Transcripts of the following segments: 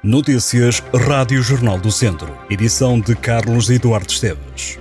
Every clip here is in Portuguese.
Notícias Rádio Jornal do Centro. Edição de Carlos Eduardo Esteves.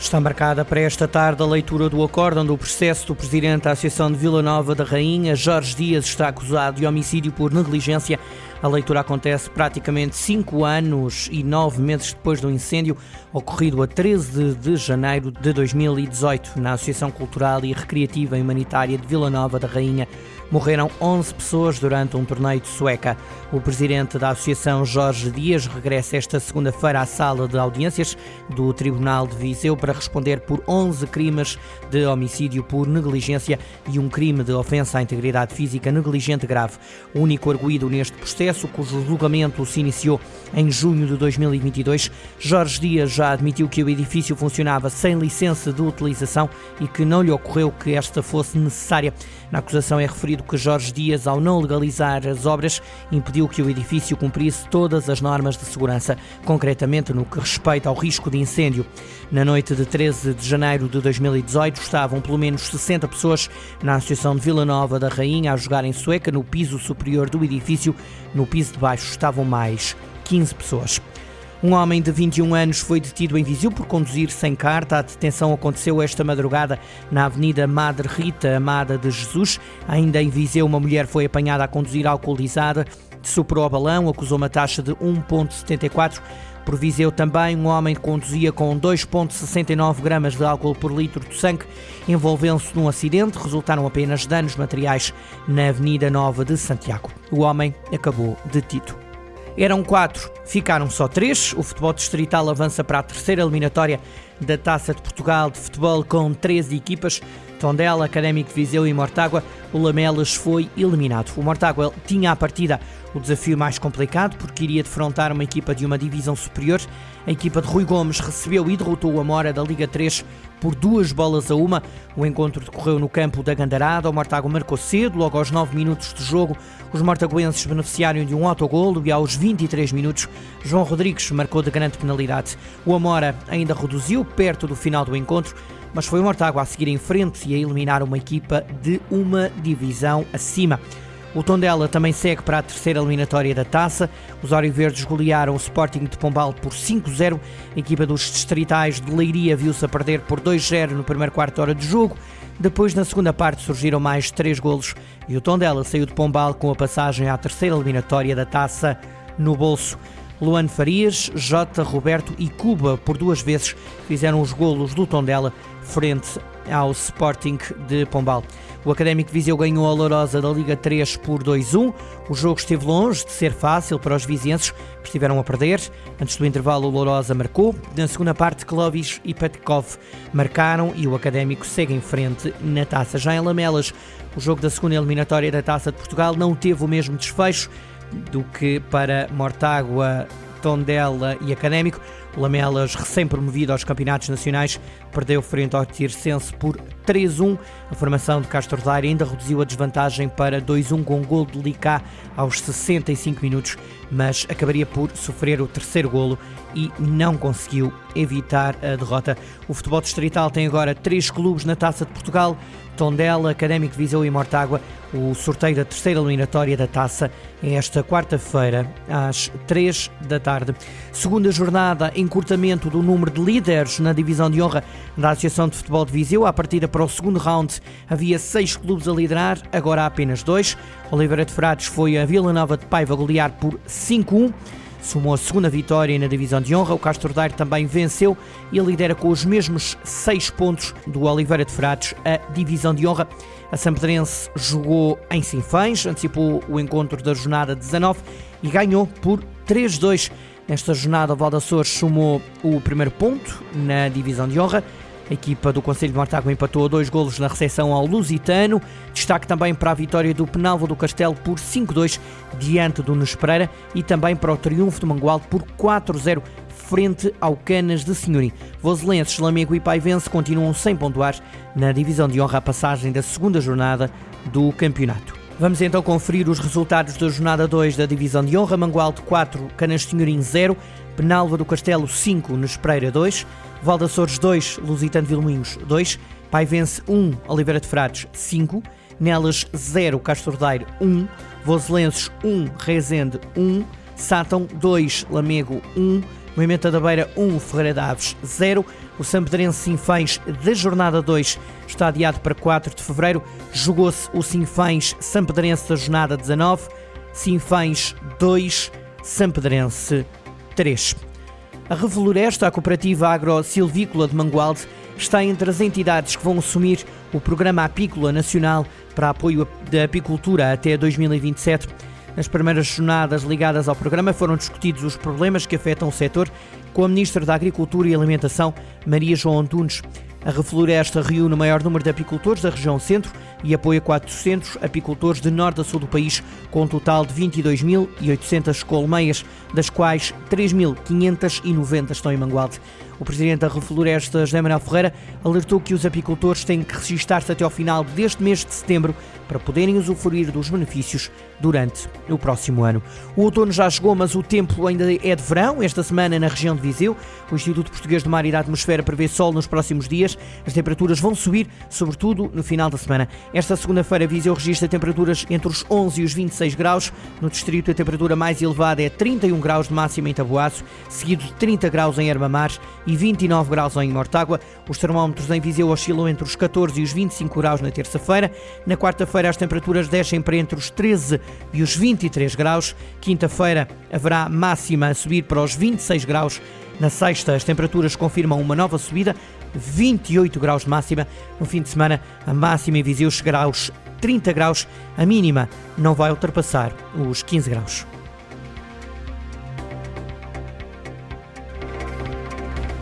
Está marcada para esta tarde a leitura do acórdão do processo do presidente da Associação de Vila Nova da Rainha. Jorge Dias está acusado de homicídio por negligência. A leitura acontece praticamente cinco anos e nove meses depois do incêndio ocorrido a 13 de janeiro de 2018 na Associação Cultural e Recreativa e Humanitária de Vila Nova da Rainha morreram 11 pessoas durante um torneio de sueca. O presidente da Associação, Jorge Dias, regressa esta segunda-feira à sala de audiências do Tribunal de Viseu para responder por 11 crimes de homicídio por negligência e um crime de ofensa à integridade física negligente grave. O único arguído neste processo, cujo julgamento se iniciou em junho de 2022, Jorge Dias já admitiu que o edifício funcionava sem licença de utilização e que não lhe ocorreu que esta fosse necessária. Na acusação é referido que Jorge Dias, ao não legalizar as obras, impediu que o edifício cumprisse todas as normas de segurança, concretamente no que respeita ao risco de incêndio. Na noite de 13 de janeiro de 2018, estavam pelo menos 60 pessoas na Associação de Vila Nova da Rainha a jogar em sueca no piso superior do edifício. No piso de baixo estavam mais 15 pessoas. Um homem de 21 anos foi detido em Viseu por conduzir sem carta. A detenção aconteceu esta madrugada na Avenida Madre Rita Amada de Jesus. Ainda em Viseu, uma mulher foi apanhada a conduzir alcoolizada, superou o balão, acusou uma taxa de 1,74. Por Viseu também, um homem conduzia com 2,69 gramas de álcool por litro de sangue. Envolveu-se num acidente, resultaram apenas danos materiais na Avenida Nova de Santiago. O homem acabou detido. Eram quatro, ficaram só três. O futebol distrital avança para a terceira eliminatória da Taça de Portugal de futebol com 13 equipas. Tondela, Académico Viseu e Mortágua, o Lamelas foi eliminado. O Mortágua tinha à partida o desafio mais complicado porque iria defrontar uma equipa de uma divisão superior. A equipa de Rui Gomes recebeu e derrotou o Amora da Liga 3 por duas bolas a uma. O encontro decorreu no campo da Gandarada. O Mortágua marcou cedo, logo aos 9 minutos de jogo. Os mortaguenses beneficiaram de um autogolo e aos 23 minutos João Rodrigues marcou de grande penalidade. O Amora ainda reduziu perto do final do encontro mas foi o Mortágua a seguir em frente e a eliminar uma equipa de uma divisão acima. O Tondela também segue para a terceira eliminatória da taça. Os Verdes golearam o Sporting de Pombal por 5-0. A equipa dos distritais de Leiria viu-se a perder por 2-0 no primeiro quarto hora de jogo. Depois, na segunda parte, surgiram mais três golos e o Tondela saiu de Pombal com a passagem à terceira eliminatória da taça no bolso. Luan Farias, Jota, Roberto e Cuba, por duas vezes, fizeram os golos do Tondela frente ao Sporting de Pombal. O Académico Viseu ganhou a Lourosa da Liga 3 por 2-1. O jogo esteve longe de ser fácil para os vizinhenses, que estiveram a perder. Antes do intervalo, o Lourosa marcou. Na segunda parte, Clovis e Petkov marcaram e o Académico segue em frente na taça. Já em Lamelas, o jogo da segunda eliminatória da Taça de Portugal não teve o mesmo desfecho do que para Mortágua, Tondela e Académico. Lamelas, recém-promovido aos campeonatos nacionais, perdeu frente ao Tircense por 3-1. A formação de Castro Daire ainda reduziu a desvantagem para 2-1 com um gol de Licá aos 65 minutos, mas acabaria por sofrer o terceiro golo e não conseguiu evitar a derrota. O futebol distrital tem agora três clubes na Taça de Portugal, Tondela, Académico Viseu e Mortágua. O sorteio da terceira eliminatória da Taça é esta quarta-feira, às 3 da tarde. Segunda jornada, encurtamento do número de líderes na divisão de honra da Associação de Futebol de Viseu. À partida para o segundo round havia seis clubes a liderar, agora há apenas dois. Oliveira de Frades foi a Vila Nova de Paiva golear por 5-1 somou a segunda vitória na divisão de honra. O Castro Daire também venceu e lidera com os mesmos seis pontos do Oliveira de Frades a divisão de honra. A Sampedrense jogou em Sinfãs, antecipou o encontro da jornada 19 e ganhou por 3-2. Nesta jornada, o Valdassores somou o primeiro ponto na divisão de honra. A equipa do Conselho de Mortágua empatou a dois golos na recepção ao Lusitano. Destaque também para a vitória do Penalvo do Castelo por 5-2 diante do Nespereira e também para o triunfo do Mangualde por 4-0 frente ao Canas de Senhorim. Voselenses, Lamego e Paivense continuam sem pontuar na divisão de honra a passagem da segunda jornada do campeonato. Vamos então conferir os resultados da jornada 2 da divisão de honra. Mangualde 4, Canas Senhorim 0, Penalva do Castelo 5, Nespereira 2, Valdaçores 2, Lusitano Vilmoinhos 2, Paivense 1, Oliveira de Frades 5, Nelas 0, Castordeiro 1, Voselenses 1, Rezende 1, Sátão 2, Lamego 1, Moimenta da Beira 1, Ferreira de Aves 0. O Sampedrense Sinfães da jornada 2 está adiado para 4 de fevereiro. Jogou-se o Sinfães Sampedrense da jornada 19. Sinfães 2, Sampedrense 3. A Revloresta, a cooperativa agro-silvícola de Mangualde, está entre as entidades que vão assumir o Programa Apícola Nacional para apoio da apicultura até 2027. Nas primeiras jornadas ligadas ao programa foram discutidos os problemas que afetam o setor com a Ministra da Agricultura e Alimentação, Maria João Antunes. A Refloresta reúne o maior número de apicultores da região centro e apoia 400 apicultores de norte a sul do país, com um total de 22.800 colmeias, das quais 3.590 estão em Mangualde. O presidente da Refloresta, José Manuel Ferreira, alertou que os apicultores têm que registrar-se até ao final deste mês de setembro para poderem usufruir dos benefícios durante o próximo ano. O outono já chegou, mas o tempo ainda é de verão. Esta semana, na região de Viseu, o Instituto Português de Mar e da Atmosfera prevê sol nos próximos dias. As temperaturas vão subir, sobretudo no final da semana. Esta segunda-feira, Viseu registra temperaturas entre os 11 e os 26 graus. No distrito, a temperatura mais elevada é 31 graus de máxima em Taboaço, seguido de 30 graus em Armamar e 29 graus em Mortágua. Os termómetros em Viseu oscilam entre os 14 e os 25 graus na terça-feira. Na quarta-feira, as temperaturas descem para entre os 13 e os 23 graus. Quinta-feira haverá máxima a subir para os 26 graus. Na sexta, as temperaturas confirmam uma nova subida, 28 graus de máxima. No fim de semana, a máxima em Viseu chegará aos 30 graus, a mínima não vai ultrapassar os 15 graus.